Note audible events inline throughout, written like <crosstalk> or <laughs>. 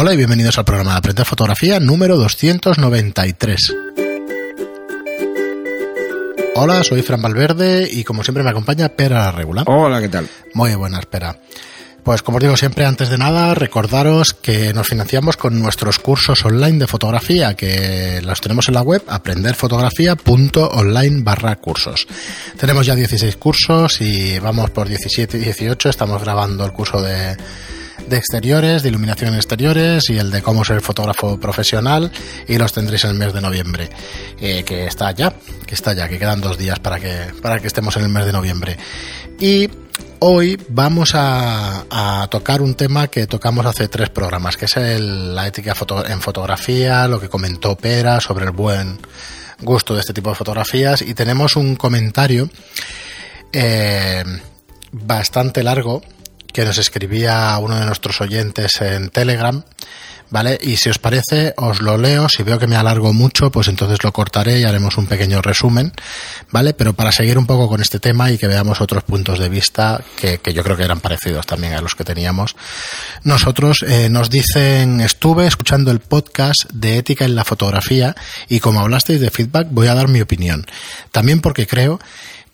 Hola y bienvenidos al programa de Aprender Fotografía número 293. Hola, soy Fran Valverde y como siempre me acompaña Pera Regular. Hola, ¿qué tal? Muy buena, espera. Pues como os digo siempre, antes de nada, recordaros que nos financiamos con nuestros cursos online de fotografía, que los tenemos en la web aprenderfotografía.online barra cursos. Tenemos ya 16 cursos y vamos por 17 y 18, estamos grabando el curso de, de exteriores, de iluminación en exteriores y el de cómo ser fotógrafo profesional y los tendréis en el mes de noviembre, eh, que está ya, que está ya, que quedan dos días para que, para que estemos en el mes de noviembre. Y Hoy vamos a, tocar un tema que tocamos hace tres programas, que es la ética en fotografía, lo que comentó Pera sobre el buen gusto de este tipo de fotografías y tenemos un comentario eh, bastante largo que nos escribía uno de nuestros oyentes en Telegram ¿vale? Y si os parece, os lo leo. Si veo que me alargo mucho, pues entonces lo cortaré y haremos un pequeño resumen, ¿vale? Pero para seguir un poco con este tema y que veamos otros puntos de vista que, yo creo que eran parecidos también a los que teníamos. Nosotros eh, nos dicen, estuve escuchando el podcast de ética en la fotografía y como hablasteis de feedback, voy a dar mi opinión. También porque creo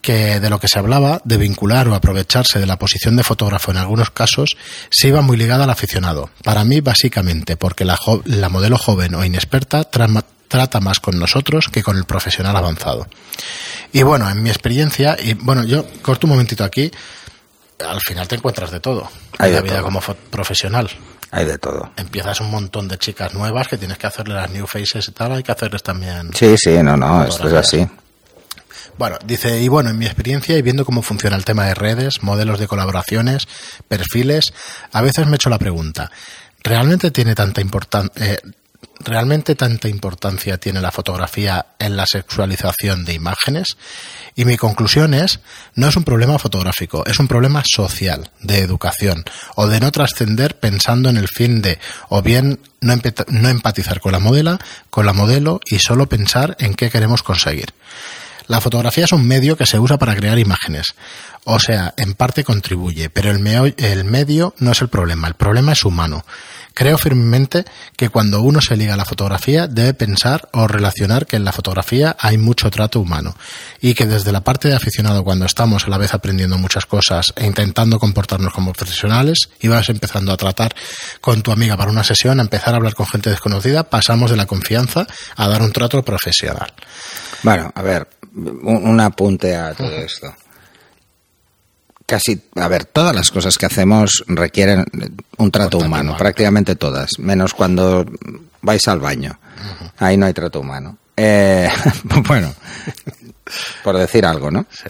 que de lo que se hablaba, de vincular o aprovecharse de la posición de fotógrafo en algunos casos, se iba muy ligada al aficionado. Para mí, básicamente, porque la, la modelo joven o inexperta trata más con nosotros que con el profesional avanzado. Y bueno, en mi experiencia, y bueno, yo corto un momentito aquí, al final te encuentras de todo. Hay en la de vida todo. como profesional. Hay de todo. Empiezas un montón de chicas nuevas que tienes que hacerle las new faces y tal, hay que hacerles también. Sí, sí, no, no, esto es así. Bueno, dice, y bueno, en mi experiencia y viendo cómo funciona el tema de redes, modelos de colaboraciones, perfiles, a veces me he hecho la pregunta, ¿realmente tiene tanta importancia, eh, realmente tanta importancia tiene la fotografía en la sexualización de imágenes? Y mi conclusión es, no es un problema fotográfico, es un problema social, de educación, o de no trascender pensando en el fin de, o bien no, no empatizar con la modela, con la modelo y solo pensar en qué queremos conseguir. La fotografía es un medio que se usa para crear imágenes. O sea, en parte contribuye, pero el, el, medio no es el problema, el problema es humano. Creo firmemente que cuando uno se liga a la fotografía debe pensar o relacionar que en la fotografía hay mucho trato humano y que desde la parte de aficionado cuando estamos a la vez aprendiendo muchas cosas e intentando comportarnos como profesionales y vas empezando a tratar con tu amiga para una sesión, a empezar a hablar con gente desconocida, pasamos de la confianza a dar un trato profesional. Bueno, a ver, un, un apunte a todo esto. Casi, a ver, todas las cosas que hacemos requieren un trato humano, humano, prácticamente todas, menos cuando vais al baño. Uh -huh. Ahí no hay trato humano. Eh, <laughs> bueno, por decir algo, ¿no? Sí.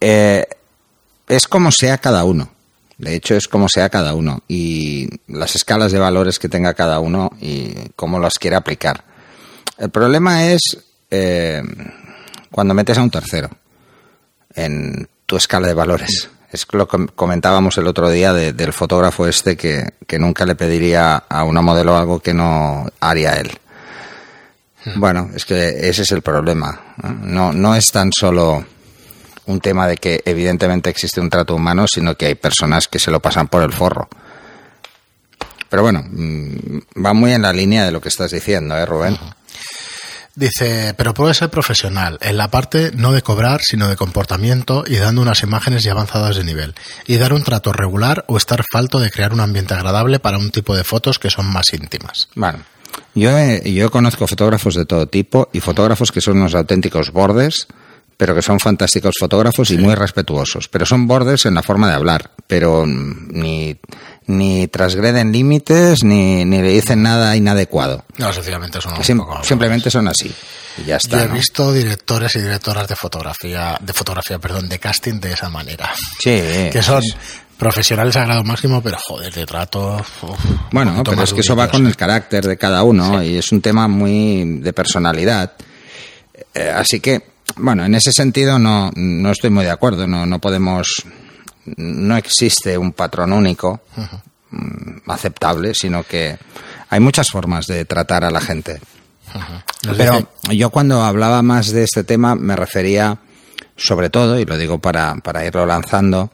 Eh, es como sea cada uno. De hecho, es como sea cada uno. Y las escalas de valores que tenga cada uno y cómo las quiere aplicar. El problema es eh, cuando metes a un tercero en tu escala de valores. Es lo que comentábamos el otro día de, del fotógrafo este que, que, nunca le pediría a una modelo algo que no haría él. Hmm. Bueno, es que ese es el problema. No, no es tan solo un tema de que evidentemente existe un trato humano, sino que hay personas que se lo pasan por el forro. Pero bueno, mm, va muy en la línea de lo que estás diciendo, ¿eh, Rubén? Uh -huh. Dice, pero puede ser profesional, en la parte no de cobrar, sino de comportamiento y dando unas imágenes ya avanzadas de nivel. Y dar un trato regular o estar falto de crear un ambiente agradable para un tipo de fotos que son más íntimas. Bueno, yo, he, yo conozco fotógrafos de todo tipo y fotógrafos que son unos auténticos bordes, pero que son fantásticos fotógrafos sí. y muy respetuosos. Pero son bordes en la forma de hablar, pero ni ni transgreden límites ni, ni, le dicen nada inadecuado. No, sencillamente son Sim simplemente son así. Y ya está. Yo he ¿no? visto directores y directoras de fotografía, de fotografía, perdón, de casting de esa manera. Sí. <laughs> Que son profesionales a grado máximo, pero joder, de trato. Uf, bueno, pero es que eso va con el carácter de cada uno sí. y es un tema muy de personalidad. Eh, así que, bueno, en ese sentido no, no estoy muy de acuerdo. No, no podemos no existe un patrón único uh -huh. aceptable, sino que hay muchas formas de tratar a la gente. Uh -huh. Pero yo cuando hablaba más de este tema me refería sobre todo, y lo digo para, para irlo lanzando,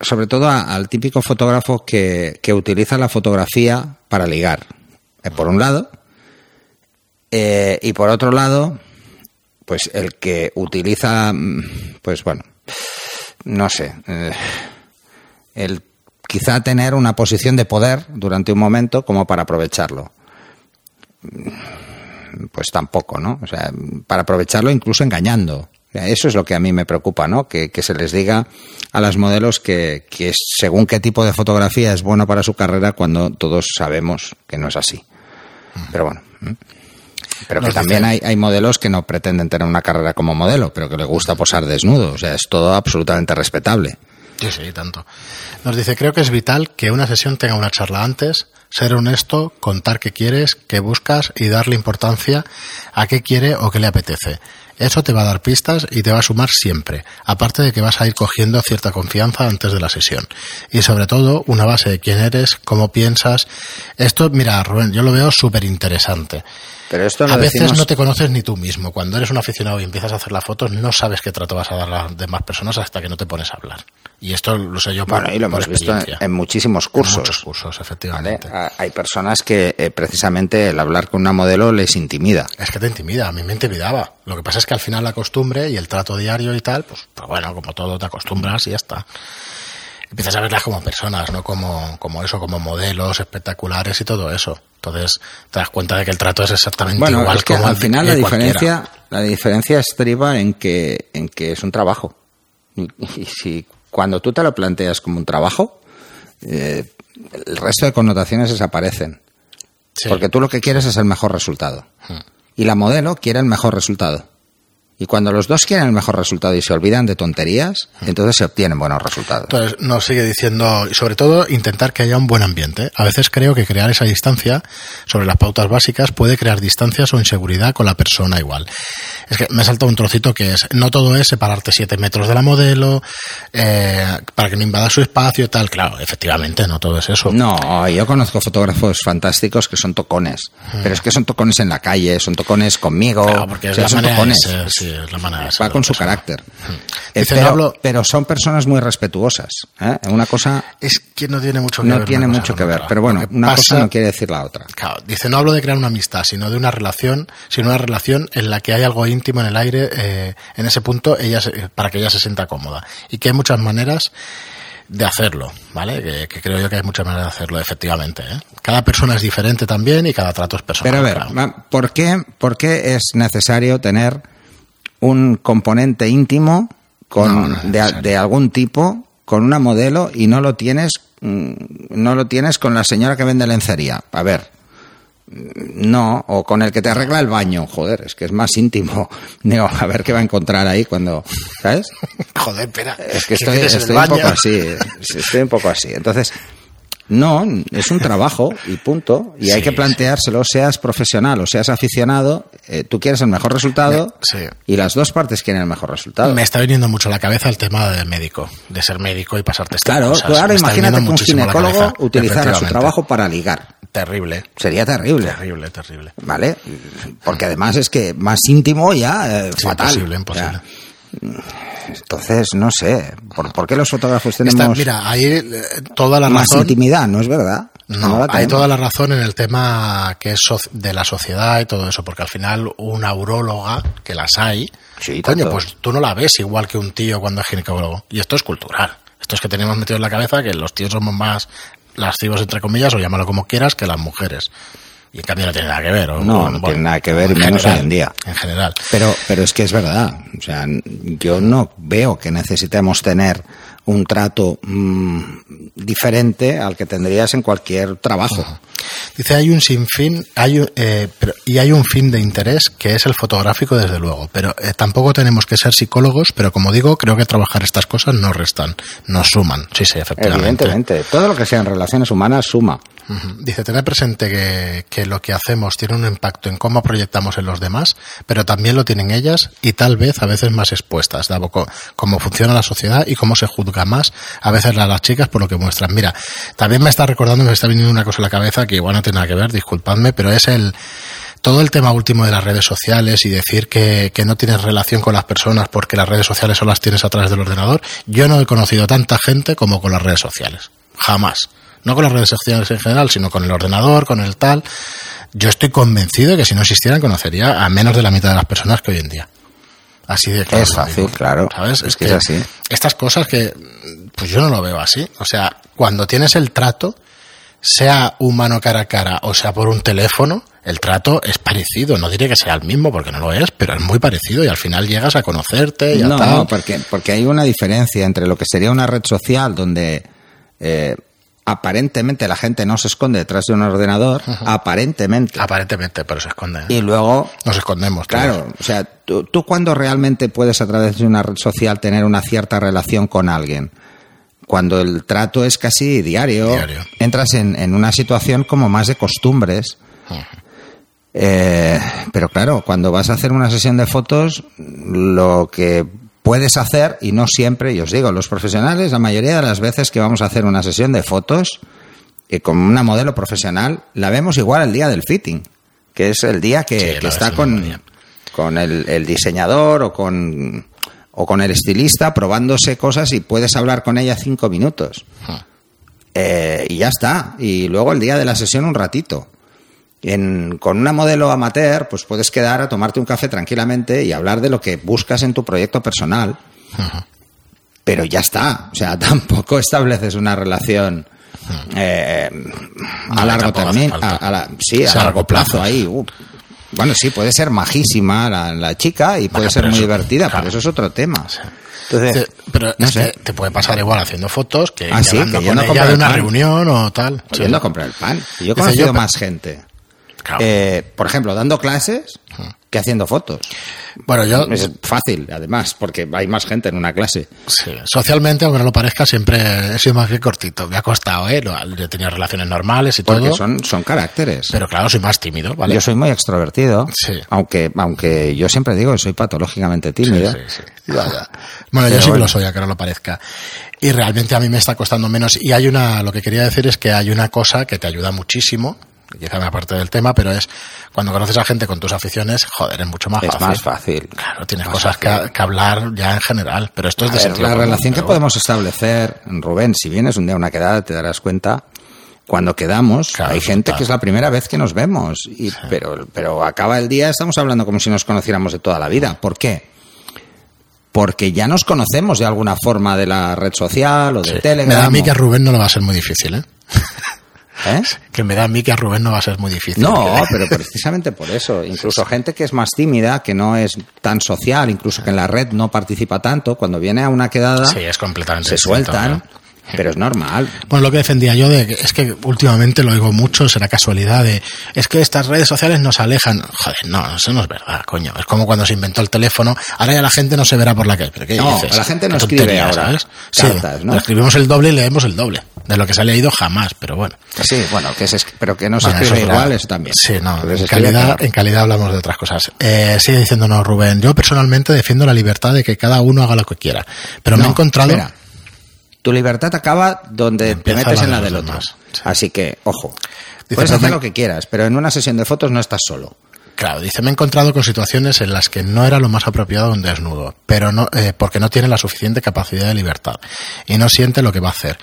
sobre todo al típico fotógrafo que, que, utiliza la fotografía para ligar, eh, por un lado, eh, y por otro lado, pues el que utiliza, mm, pues bueno, no sé, eh, el quizá tener una posición de poder durante un momento como para aprovecharlo. Pues tampoco, ¿no? O sea, para aprovecharlo incluso engañando. Eso es lo que a mí me preocupa, ¿no? Que, se les diga a las modelos que, que, según qué tipo de fotografía es bueno para su carrera cuando todos sabemos que no es así. Pero bueno. Pero que también hay, hay modelos que no pretenden tener una carrera como modelo, pero que les gusta posar desnudo. O sea, es todo absolutamente respetable. Sí, sí, tanto. Nos dice, creo que es vital que una sesión tenga una charla antes, ser honesto, contar qué quieres, qué buscas y darle importancia a qué quiere o qué le apetece. Eso te va a dar pistas y te va a sumar siempre, aparte de que vas a ir cogiendo cierta confianza antes de la sesión. Y sobre todo, una base de quién eres, cómo piensas. Esto, mira, Rubén, yo lo veo súper interesante. Pero esto a veces no te conoces ni tú mismo. Cuando eres un aficionado y empiezas a hacer las fotos, no sabes qué trato vas a dar a las demás personas hasta que no te pones a hablar. Y esto lo sé yo por Bueno, y lo hemos visto en, muchísimos cursos. En muchos cursos, efectivamente. Hay personas que eh, precisamente el hablar con una modelo les intimida. Es que te intimida, a mí me intimidaba. Lo que pasa es que al final la costumbre y el trato diario y tal, pues, pues bueno, como todo te acostumbras y ya está empiezas a verlas como personas, no como, como eso, como modelos espectaculares y todo eso. Entonces te das cuenta de que el trato es exactamente igual que al final la diferencia, la diferencia estriba en que, en que es un trabajo. Y, si cuando tú te lo planteas como un trabajo, eh, el resto de connotaciones desaparecen. Porque tú lo que quieres es el mejor resultado. Hmm. Y la modelo quiere el mejor resultado. Y cuando los dos quieren el mejor resultado y se olvidan de tonterías, entonces se obtienen buenos resultados. Entonces nos sigue diciendo, y sobre todo, intentar que haya un buen ambiente. A veces creo que crear esa distancia sobre las pautas básicas puede crear distancias o inseguridad con la persona igual. Es que me salta un trocito que es, no todo es separarte siete metros de la modelo, eh, para que no invada su espacio y tal. Claro, efectivamente, no todo es eso. No, yo conozco fotógrafos fantásticos que son tocones, pero es que son tocones en la calle, son tocones conmigo, claro, porque es son tocones. La manera Va con su carácter. Eh, pero, pero, son personas muy respetuosas. ¿eh? Una cosa... Es que no tiene mucho que no ver. tiene mucho que ver, pero bueno, una cosa no quiere decir la otra. Claro, dice, no hablo de crear una amistad, sino de una relación, sino una relación en la que hay algo íntimo en el aire, eh, en ese punto, ella para que ella se sienta cómoda. Y que hay muchas maneras de hacerlo, ¿vale? Que, creo yo que hay muchas maneras de hacerlo, efectivamente. Cada persona es diferente también y cada trato es personal. Pero a ver, ¿por, qué, ¿por qué es necesario tener un componente íntimo con, de, algún tipo con una modelo y no lo tienes mm, no lo tienes con la señora que vende lencería. A ver, no, o con el que te arregla el baño, joder, es que es más íntimo. <laughs> Digo, a ver qué va a encontrar ahí cuando, ¿sabes? <laughs> Joder, espera. Es que estoy, estoy un poco así, estoy un poco así. Entonces, no, es un trabajo y punto. Y hay que planteárselo, seas profesional o seas aficionado, eh, tú quieres el mejor resultado y las dos partes quieren el mejor resultado. Me está viniendo mucho a la cabeza el tema del médico, de ser médico y pasarte estas Claro, cosas. claro, imagínate que un ginecólogo utilizara su trabajo para ligar. Terrible. Sería terrible. Terrible, terrible. ¿Vale? Porque además es que más íntimo ya, eh, fatal. Imposible, imposible. Entonces, no sé, ¿por, qué los fotógrafos tenemos mira, hay eh, toda la más intimidad? ¿No es verdad? No, hay toda la razón en el tema que es de la sociedad y todo eso, porque al final una uróloga, que las hay, coño, pues tú no la ves igual que un tío cuando es ginecólogo. Y esto es cultural. Esto es que tenemos metido en la cabeza que los tíos somos más lascivos, entre comillas, o llámalo como quieras, que las mujeres. Y en cambio no tiene nada que ver. no, no tiene nada que ver, menos hoy en día. En general. Pero, pero es que es verdad. O sea, yo no veo que necesitemos tener un trato mm, diferente al que tendrías en cualquier trabajo. Dice, hay un sinfín hay, eh, y hay un fin de interés que es el fotográfico, desde luego. Pero eh, tampoco tenemos que ser psicólogos, pero como digo, creo que trabajar estas cosas no restan, nos suman. Sí, sí, efectivamente. Evidentemente, todo lo que sean relaciones humanas suma. Dice, tener presente que, que, lo que hacemos tiene un impacto en cómo proyectamos en los demás, pero también lo tienen ellas y tal vez a veces más expuestas, dado cómo funciona la sociedad y cómo se juzga más a veces a las chicas por lo que muestran. Mira, también me está recordando, me está viniendo una cosa en la cabeza que igual no tiene nada que ver, disculpadme, pero es el todo el tema último de las redes sociales y decir que, que no tienes relación con las personas porque las redes sociales solo las tienes a través del ordenador, yo no he conocido tanta gente como con las redes sociales. Jamás. No con las redes sociales en general, sino con el ordenador, con el tal. Yo estoy convencido de que si no existieran conocería a menos de la mitad de las personas que hoy en día. Así de claro. Es fácil, claro. ¿Sabes? Es que es así. Estas cosas que, pues yo no lo veo así. O sea, cuando tienes el trato, sea humano cara a cara o sea por un teléfono, el trato es parecido. No diré que sea el mismo porque no lo es, pero es muy parecido y al final llegas a conocerte y a no, tal. porque, porque hay una diferencia entre lo que sería una red social donde eh, aparentemente la gente no se esconde detrás de un ordenador, aparentemente. Aparentemente, pero se esconde. ¿eh? Y luego, Nos escondemos. claro, o sea, tú, tú cuando realmente puedes a través de una red social tener una cierta relación con alguien, cuando el trato es casi diario, Diario. entras en, en una situación como más de costumbres. Eh, pero claro, cuando vas a hacer una sesión de fotos, lo que puedes hacer, y no siempre, y os digo, los profesionales, la mayoría de las veces que vamos a hacer una sesión de fotos, eh, con una modelo profesional, la vemos igual el día del fitting, que es el día que, Sí, está con, con el, el diseñador o con, o con el estilista probándose cosas y puedes hablar con ella cinco minutos. Eh, y ya está. Y luego el día de la sesión un ratito. En- con una modelo amateur, pues puedes quedar a tomarte un café tranquilamente y hablar de lo que buscas en tu proyecto personal. Pero ya está. O sea, <laughs> tampoco estableces una relación eh, a largo término. A, a la- sí, Sí, a largo plazo ahí. uh. Bueno, sí, puede ser majísima la, la chica y puede Bueno, ser muy eso- divertida, claro. pero eso es otro tema. Entonces, Te- pero no es sé. que te puede pasar igual haciendo fotos que, Ah, sí, que con yendo a ella comprar de el una pan. reunión o tal. Sí. yendo a comprar el pan. Y yo he conocido yo- más gente. Claro. eh, por ejemplo, dando clases que haciendo fotos. bueno, yo Es fácil, además, porque hay más gente en una clase. sí, socialmente, aunque no lo parezca, siempre he sido más bien cortito. Me ha costado, ¿eh? Yo he tenido relaciones normales y Porque todo. son, son caracteres. Pero claro, soy más tímido, ¿vale? Yo soy muy extrovertido, Sí. aunque, aunque yo siempre digo que soy patológicamente tímido. Sí, sí, sí. <laughs> Bueno, yo sí que lo soy, aunque no lo parezca. Y realmente a mí me está costando menos. Y hay una, lo que quería decir es que hay una cosa que te ayuda muchísimo, que quizá me aparte del tema, pero es cuando conoces a gente con tus aficiones, joder, es mucho más Es fácil. más fácil. Claro, tienes Más cosas que, que hablar ya en general, pero esto es de ver, sentido la común, relación que podemos establecer, Rubén, si vienes un día a una quedada, te darás cuenta. Cuando quedamos, Claro, hay gente que es la primera vez que nos vemos, y, pero, pero acaba el día, estamos hablando como si nos conociéramos de toda la vida. ¿Por qué? Porque ya nos conocemos de alguna forma de la red social o de Sí. Telegram. Me da a mí que a Rubén no le va a ser muy difícil, ¿eh? <laughs> ¿Eh? Que me da a mí que a Rubén no va a ser muy difícil. No, pero precisamente por eso. <laughs> Incluso gente que es más tímida, que no es tan social, incluso que en la red no participa tanto, cuando viene a una quedada, Sí, es completamente se sueltan, ¿no? <laughs> pero es normal. Bueno, lo que defendía yo de es que últimamente lo oigo mucho, será casualidad de es que estas redes sociales nos alejan. Joder, no, eso no es verdad, coño. Es como cuando se inventó el teléfono, ahora ya la gente no se verá por la calle. ¿Pero qué No, dices? la gente no escribe ahora ¿sabes? Sí, ¿no? escribimos el doble y leemos el doble. De lo que se ha leído jamás, pero bueno. Sí, bueno, que se, pero que no se Bueno, escribe eso igual, eso también. Sí, no, en calidad, peor. en calidad hablamos de otras cosas. Eh, sigue diciéndonos Rubén, yo personalmente defiendo la libertad de que cada uno haga lo que quiera, pero me he No, encontrado... espera. Tu libertad acaba donde te metes la en de la del otro. sí. Así que, ojo. Dice, Puedes hacer me- lo que quieras, pero en una sesión de fotos no estás solo. Claro, dice, me he encontrado con situaciones en las que no era lo más apropiado un desnudo, pero no, eh, porque no tiene la suficiente capacidad de libertad y no siente lo que va a hacer.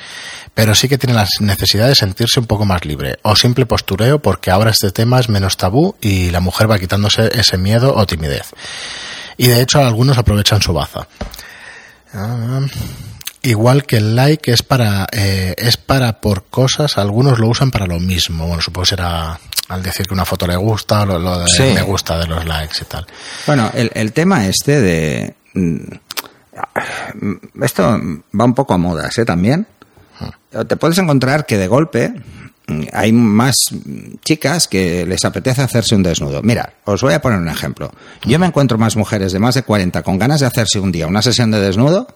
Pero sí que tiene la necesidad de sentirse un poco más libre, o simple postureo porque ahora este tema es menos tabú y la mujer va quitándose ese miedo o timidez. Y de hecho algunos aprovechan su baza. Ah, Igual que el like es para eh, es para por cosas, algunos lo usan para lo mismo. Bueno, supongo que será al decir que una foto le gusta, lo, lo de Sí. me gusta de los likes y tal. Bueno, el, el tema este de... mm, Esto va un poco a modas, ¿eh? También. Te puedes encontrar que de golpe mm, hay más chicas que les apetece hacerse un desnudo. Mira, os voy a poner un ejemplo. Yo me encuentro más mujeres de más de 40 con ganas de hacerse un día una sesión de desnudo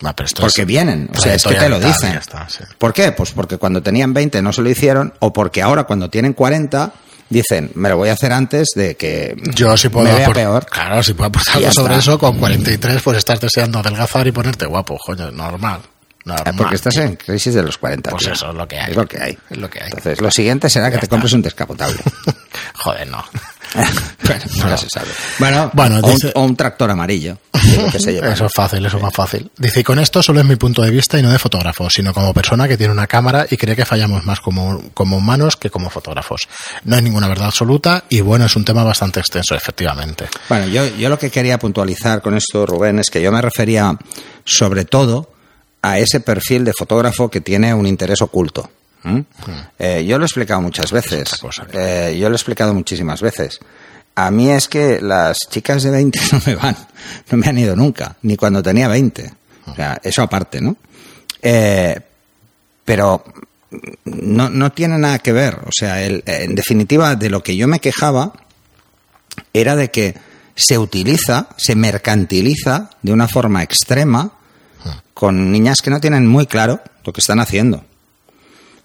pero esto porque es vienen, o sea, es que te lo dicen. ya está, sí. ¿Por qué? Pues porque cuando tenían 20 no se lo hicieron, o porque ahora cuando tienen 40 dicen, me lo voy a hacer antes de que Yo puedo me vea peor. Claro, si puedo aportar sobre está. eso, con 43 pues estás deseando adelgazar y ponerte guapo, coño, normal. Normal Porque estás en crisis de los 40. Pues tío. eso es lo que hay. Es lo que hay. Es lo que hay. Entonces, lo siguiente será que Ya te está. compres un descapotable. <laughs> Joder, no. <laughs> bueno, nunca se sabe. Bueno, Bueno, o, un- dice- o un tractor amarillo. que se lleva. Eso es fácil, eso es más fácil. Dice, y con esto solo es mi punto de vista y no de fotógrafo, sino como persona que tiene una cámara y cree que fallamos más como, como humanos que como fotógrafos. No hay ninguna verdad absoluta y bueno, es un tema bastante extenso, efectivamente. Bueno, yo, yo lo que quería puntualizar con esto, Rubén, es que yo me refería sobre todo a ese perfil de fotógrafo que tiene un interés oculto. ¿m? Eh, yo lo he explicado muchas veces. cosa. Eh, yo lo he explicado muchísimas veces. A mí es que las chicas de 20 <laughs> no me van, no me han ido nunca, ni cuando tenía 20. O sea, eso aparte, ¿no? Eh, pero no, no tiene nada que ver. O sea, el- en definitiva, de lo que yo me quejaba era de que se utiliza, se mercantiliza de una forma extrema con niñas que no tienen muy claro lo que están haciendo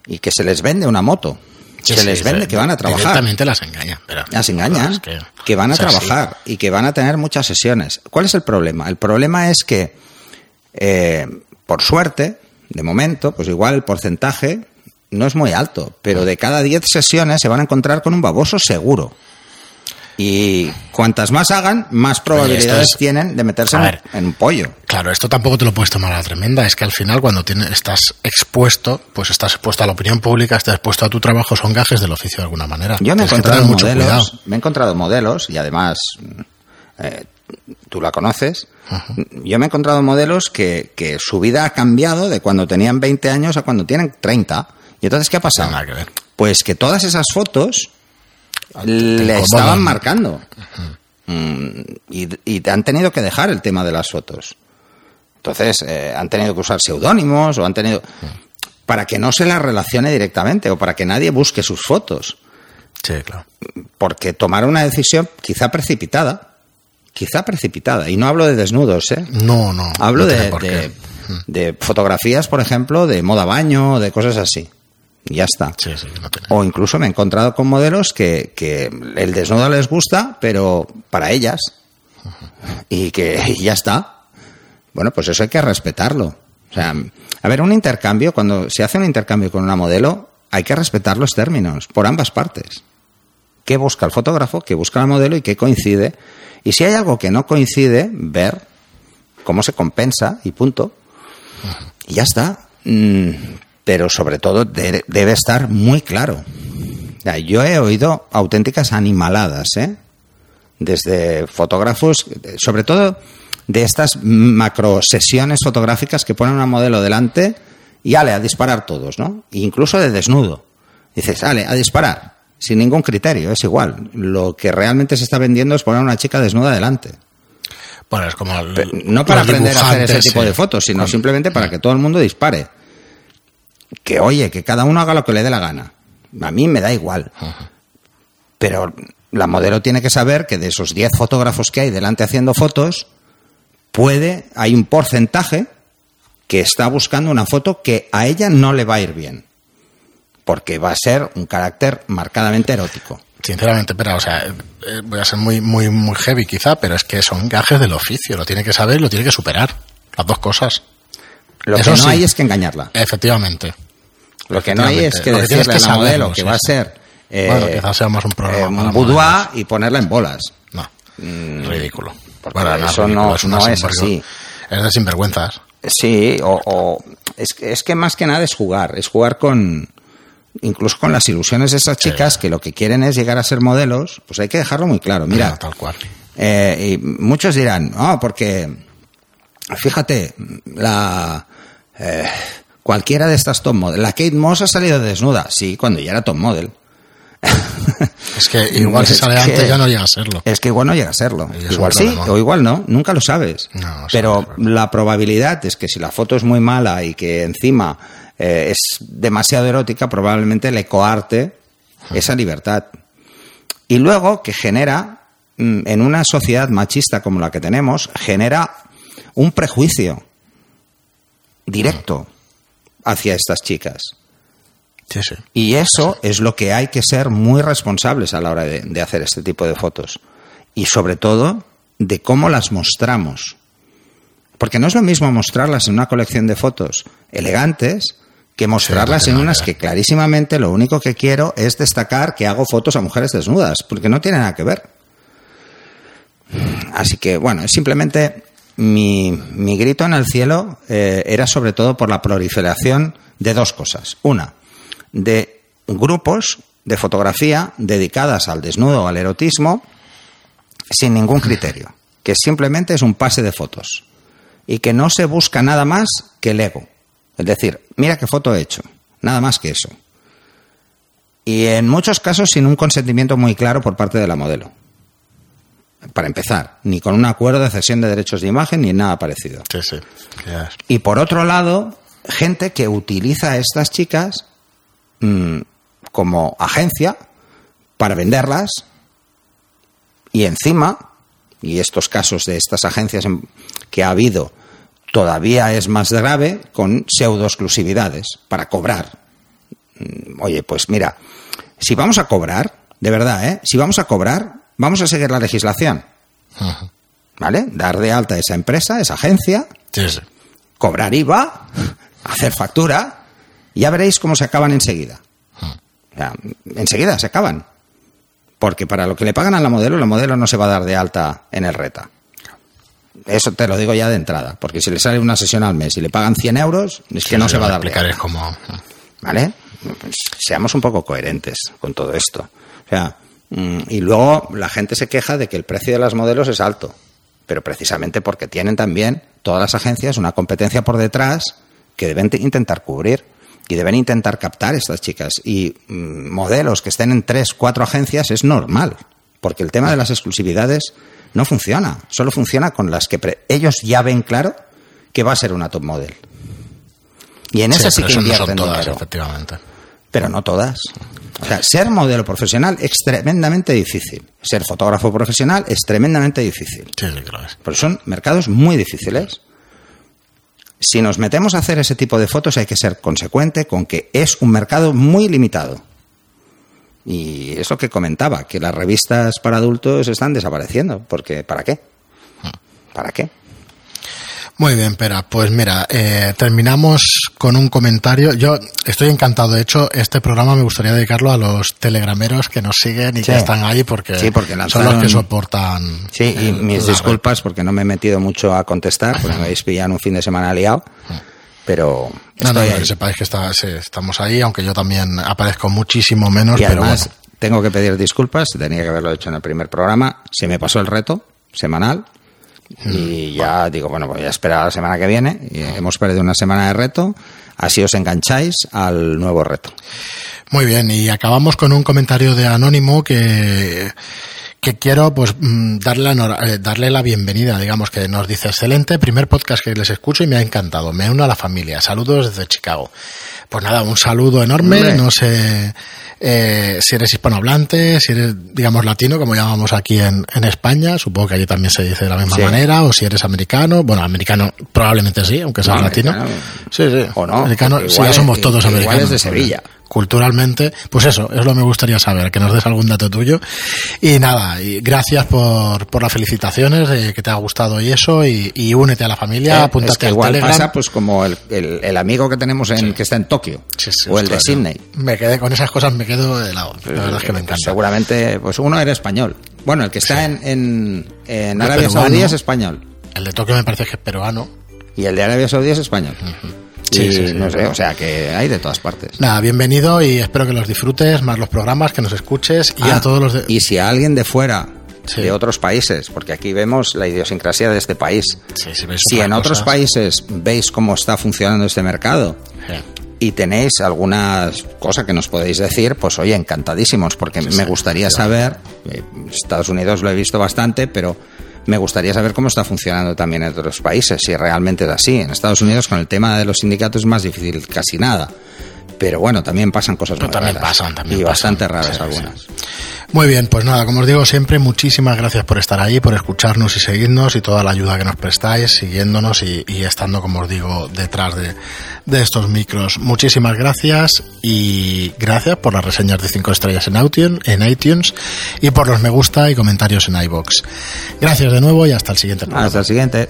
y que se les vende una moto, se Sí, les vende que van a trabajar. Directamente las engañan. Pero, Las engañan, es que- que, van a trabajar y que van a tener muchas sesiones. ¿Cuál es el problema? El problema es que, eh, por suerte, de momento, pues igual el porcentaje no es muy alto, pero de cada 10 sesiones se van a encontrar con un baboso seguro. Y cuantas más hagan, más probabilidades es- tienen de meterse en, ver. en un pollo. Claro, esto tampoco te lo puedes tomar a la tremenda. Es que al final, cuando tienes, estás expuesto, pues estás expuesto a la opinión pública, estás expuesto a tu trabajo, son gajes del oficio de alguna manera. Yo me he encontrado modelos, me he encontrado modelos y además eh, tú la conoces. Yo me he encontrado modelos que, que su vida ha cambiado de cuando tenían 20 años a cuando tienen 30. Y entonces ¿qué ha pasado? Nada que ver. Pues que todas esas fotos le estaban marcando. Mm, y, han tenido que dejar el tema de las fotos. Entonces, eh, han tenido que usar seudónimos o han tenido. para que no se las relacione directamente o para que nadie busque sus fotos. Sí, claro. Porque tomar una decisión quizá precipitada, quizá precipitada, y no hablo de desnudos, ¿eh? No, no. Hablo no de, de fotografías, por ejemplo, de moda baño, de cosas así. Ya está. Sí, sí. O incluso me he encontrado con modelos que, que el desnudo les gusta, pero para ellas. Y que y ya está. Bueno, pues eso hay que respetarlo. O sea, a ver, un intercambio, cuando se hace un intercambio con una modelo, hay que respetar los términos por ambas partes. ¿Qué busca el fotógrafo? ¿Qué busca la modelo? ¿Y qué coincide? Y si hay algo que no coincide, ver cómo se compensa y punto. Y ya está. Pero sobre todo de- debe estar muy claro. Ya, Yo he oído auténticas animaladas, ¿eh? Desde fotógrafos, sobre todo de estas macro sesiones fotográficas que ponen una modelo delante y ale, a disparar todos, ¿no? E incluso de desnudo. Dices, ale, a disparar, sin ningún criterio, es igual. Lo que realmente se está vendiendo es poner a una chica desnuda delante. Bueno, es como. el- No para aprender a hacer ese tipo de fotos, sino simplemente para que todo el mundo dispare. Que oye, que cada uno haga lo que le dé la gana. A mí me da igual. Pero la modelo tiene que saber que de esos 10 fotógrafos que hay delante haciendo fotos, puede, hay un porcentaje que está buscando una foto que a ella no le va a ir bien. Porque va a ser un carácter marcadamente erótico. Sinceramente, pero, o sea, eh, voy a ser muy, muy, muy heavy quizá, pero es que son gajes del oficio. Lo tiene que saber y lo tiene que superar. Las dos cosas. Lo Eso que no sí. hay es que engañarla. Efectivamente. Lo que no hay es que decirle que a la modelo que sí, va a ser eh, Bueno, quizás sea más un programa eh, un boudoir y ponerla en bolas. No. ridículo. Mm, porque no, eso ridículo, no- una no es así. Es de sinvergüenzas. Sí, o, o- es, que, es que más que nada es jugar, es jugar con incluso con las ilusiones de esas chicas que lo que quieren es llegar a ser modelos, pues hay que dejarlo muy claro. Mira, No, tal cual. eh, y muchos dirán, ah, porque fíjate, la eh, cualquiera de estas top model, la Kate Moss ha salido desnuda, sí, cuando ya era top model. <laughs> Es que <laughs> igual si sale que- antes ya no llega a serlo. Es que igual no llega a serlo. Igual sí o igual no, nunca lo sabes. No, Pero la probabilidad es que si la foto es muy mala y que encima eh, es demasiado erótica, probablemente le coarte esa libertad. Y luego que genera, mm, en una sociedad machista como la que tenemos, genera un prejuicio directo hacia estas chicas. Sí, sí. Y eso es lo que hay que ser muy responsables a la hora de, de hacer este tipo de fotos. Y sobre todo, de cómo las mostramos. Porque no es lo mismo mostrarlas en una colección de fotos elegantes que mostrarlas Sí, en unas que clarísimamente lo único que quiero es destacar que hago fotos a mujeres desnudas, porque no tiene nada que ver. Así que, bueno, es simplemente mi, grito en el cielo eh, era sobre todo por la proliferación de dos cosas. Una, de grupos de fotografía dedicadas al desnudo o al erotismo sin ningún criterio, que simplemente es un pase de fotos y que no se busca nada más que el ego. Es decir, mira qué foto he hecho, nada más que eso. Y en muchos casos sin un consentimiento muy claro por parte de la modelo. Para empezar, ni con un acuerdo de cesión de derechos de imagen ni nada parecido. Sí, sí. Y por otro lado, gente que utiliza a estas chicas mm, como agencia para venderlas y encima, y estos casos de estas agencias en- que ha habido todavía es más grave, con pseudo exclusividades para cobrar. Mm, Oye, pues mira, si vamos a cobrar, de verdad, ¿eh? Si vamos a cobrar, vamos a seguir la legislación. ¿vale? Dar de alta a esa empresa, esa agencia, Sí, sí. cobrar IVA, hacer factura, y ya veréis cómo se acaban enseguida. O sea, enseguida se acaban. Porque para lo que le pagan a la modelo, la modelo no se va a dar de alta en el RETA. Eso te lo digo ya de entrada, porque si le sale una sesión al mes y le pagan 100 euros, es que no se va a dar de alta. es como... ¿Vale? Pues seamos un poco coherentes con todo esto. O sea, y luego la gente se queja de que el precio de las modelos es alto, pero precisamente porque tienen también todas las agencias una competencia por detrás que deben te- intentar cubrir y deben intentar captar estas chicas. Y mm, modelos que estén en tres, cuatro agencias es normal, porque el tema de las exclusividades no funciona, solo funciona con las que pre- ellos ya ven claro que va a ser una top model. Y en esas sí que no invierten todas, dinero efectivamente. pero no todas. O sea, ser modelo profesional es tremendamente difícil. Ser fotógrafo profesional es tremendamente difícil. Sí. Porque son mercados muy difíciles. Si nos metemos a hacer ese tipo de fotos hay que ser consecuente con que es un mercado muy limitado. Y es lo que comentaba, que las revistas para adultos están desapareciendo. Porque ¿para qué? ¿Para qué? Muy bien, Pera. Pues mira, eh, terminamos con un comentario. Yo estoy encantado. De hecho, este programa me gustaría dedicarlo a los telegrameros que nos siguen y Sí. que están ahí porque, Sí, porque son los que soportan. Sí, y mis disculpas porque no me he metido mucho a contestar, porque me <laughs> habéis pillado en un fin de semana liado. Pero No, no, no, que sepáis que está- sí, estamos ahí, aunque yo también aparezco muchísimo menos, Y pero además bueno. tengo que pedir disculpas, tenía que haberlo hecho en el primer programa, se me pasó el reto semanal y ya digo, bueno, voy a esperar a la semana que viene. Y hemos perdido una semana de reto, así os engancháis al nuevo reto. Muy bien, y acabamos con un comentario de Anónimo que, que quiero pues mm, darle la, eh, darle la bienvenida, digamos que nos dice, excelente, primer podcast que les escucho y me ha encantado, me uno a la familia, saludos desde Chicago. Pues nada, un saludo enorme, Hombre. no sé eh, si eres hispanohablante, si eres, digamos, latino, como llamamos aquí en, en España, supongo que allí también se dice de la misma Sí. manera, o si eres americano, bueno, americano probablemente sí, aunque seas No, latino. americano. Sí, sí. O no, Americano, igual ya es- somos todos igual americanos. es de Sevilla. Culturalmente, pues eso, es lo que me gustaría saber, que nos des algún dato tuyo. Y nada, y gracias por, por las felicitaciones, de que te ha gustado y eso, y, y únete a la familia, Eh, apúntate es que al igual Telegram. pasa pues como el, el- el amigo que tenemos en, que está en Tokio Sí, sí, o el de Sydney. Me quedé con esas cosas, me quedo de lado. La verdad es que me Pues encanta. seguramente, pues uno era español. Bueno, el que está en, en, en Arabia. Saudí es español. El de Tokio me parece que es peruano. Y el de Arabia Saudí es español. Sí, y sí, sí. no sé, o sea que hay de todas partes. Nada, bienvenido y espero que los disfrutes, más los programas, que nos escuches y Ah, a todos los de... Y si a alguien de fuera, Sí. de otros países, porque aquí vemos la idiosincrasia de este país. Sí, si en otros países veis cómo está funcionando este mercado Sí. y tenéis alguna cosa que nos podéis decir, pues oye, encantadísimos, porque Sí, me sí, gustaría saber, eh, Estados Unidos lo he visto bastante, pero me gustaría saber cómo está funcionando también en otros países, si realmente es así. En Estados Unidos con el tema de los sindicatos es más difícil casi nada. Pero bueno, también pasan cosas muy también raras. pasan, también y pasan. bastante raras Sí, algunas. sí. Muy bien, pues nada, como os digo siempre, muchísimas gracias por estar ahí, por escucharnos y seguirnos y toda la ayuda que nos prestáis, siguiéndonos y, y estando, como os digo, detrás de, de estos micros. Muchísimas gracias y gracias por las reseñas de 5 estrellas en iTunes, en iTunes y por los me gusta y comentarios en iBox. Gracias de nuevo y hasta el siguiente programa. Hasta el siguiente.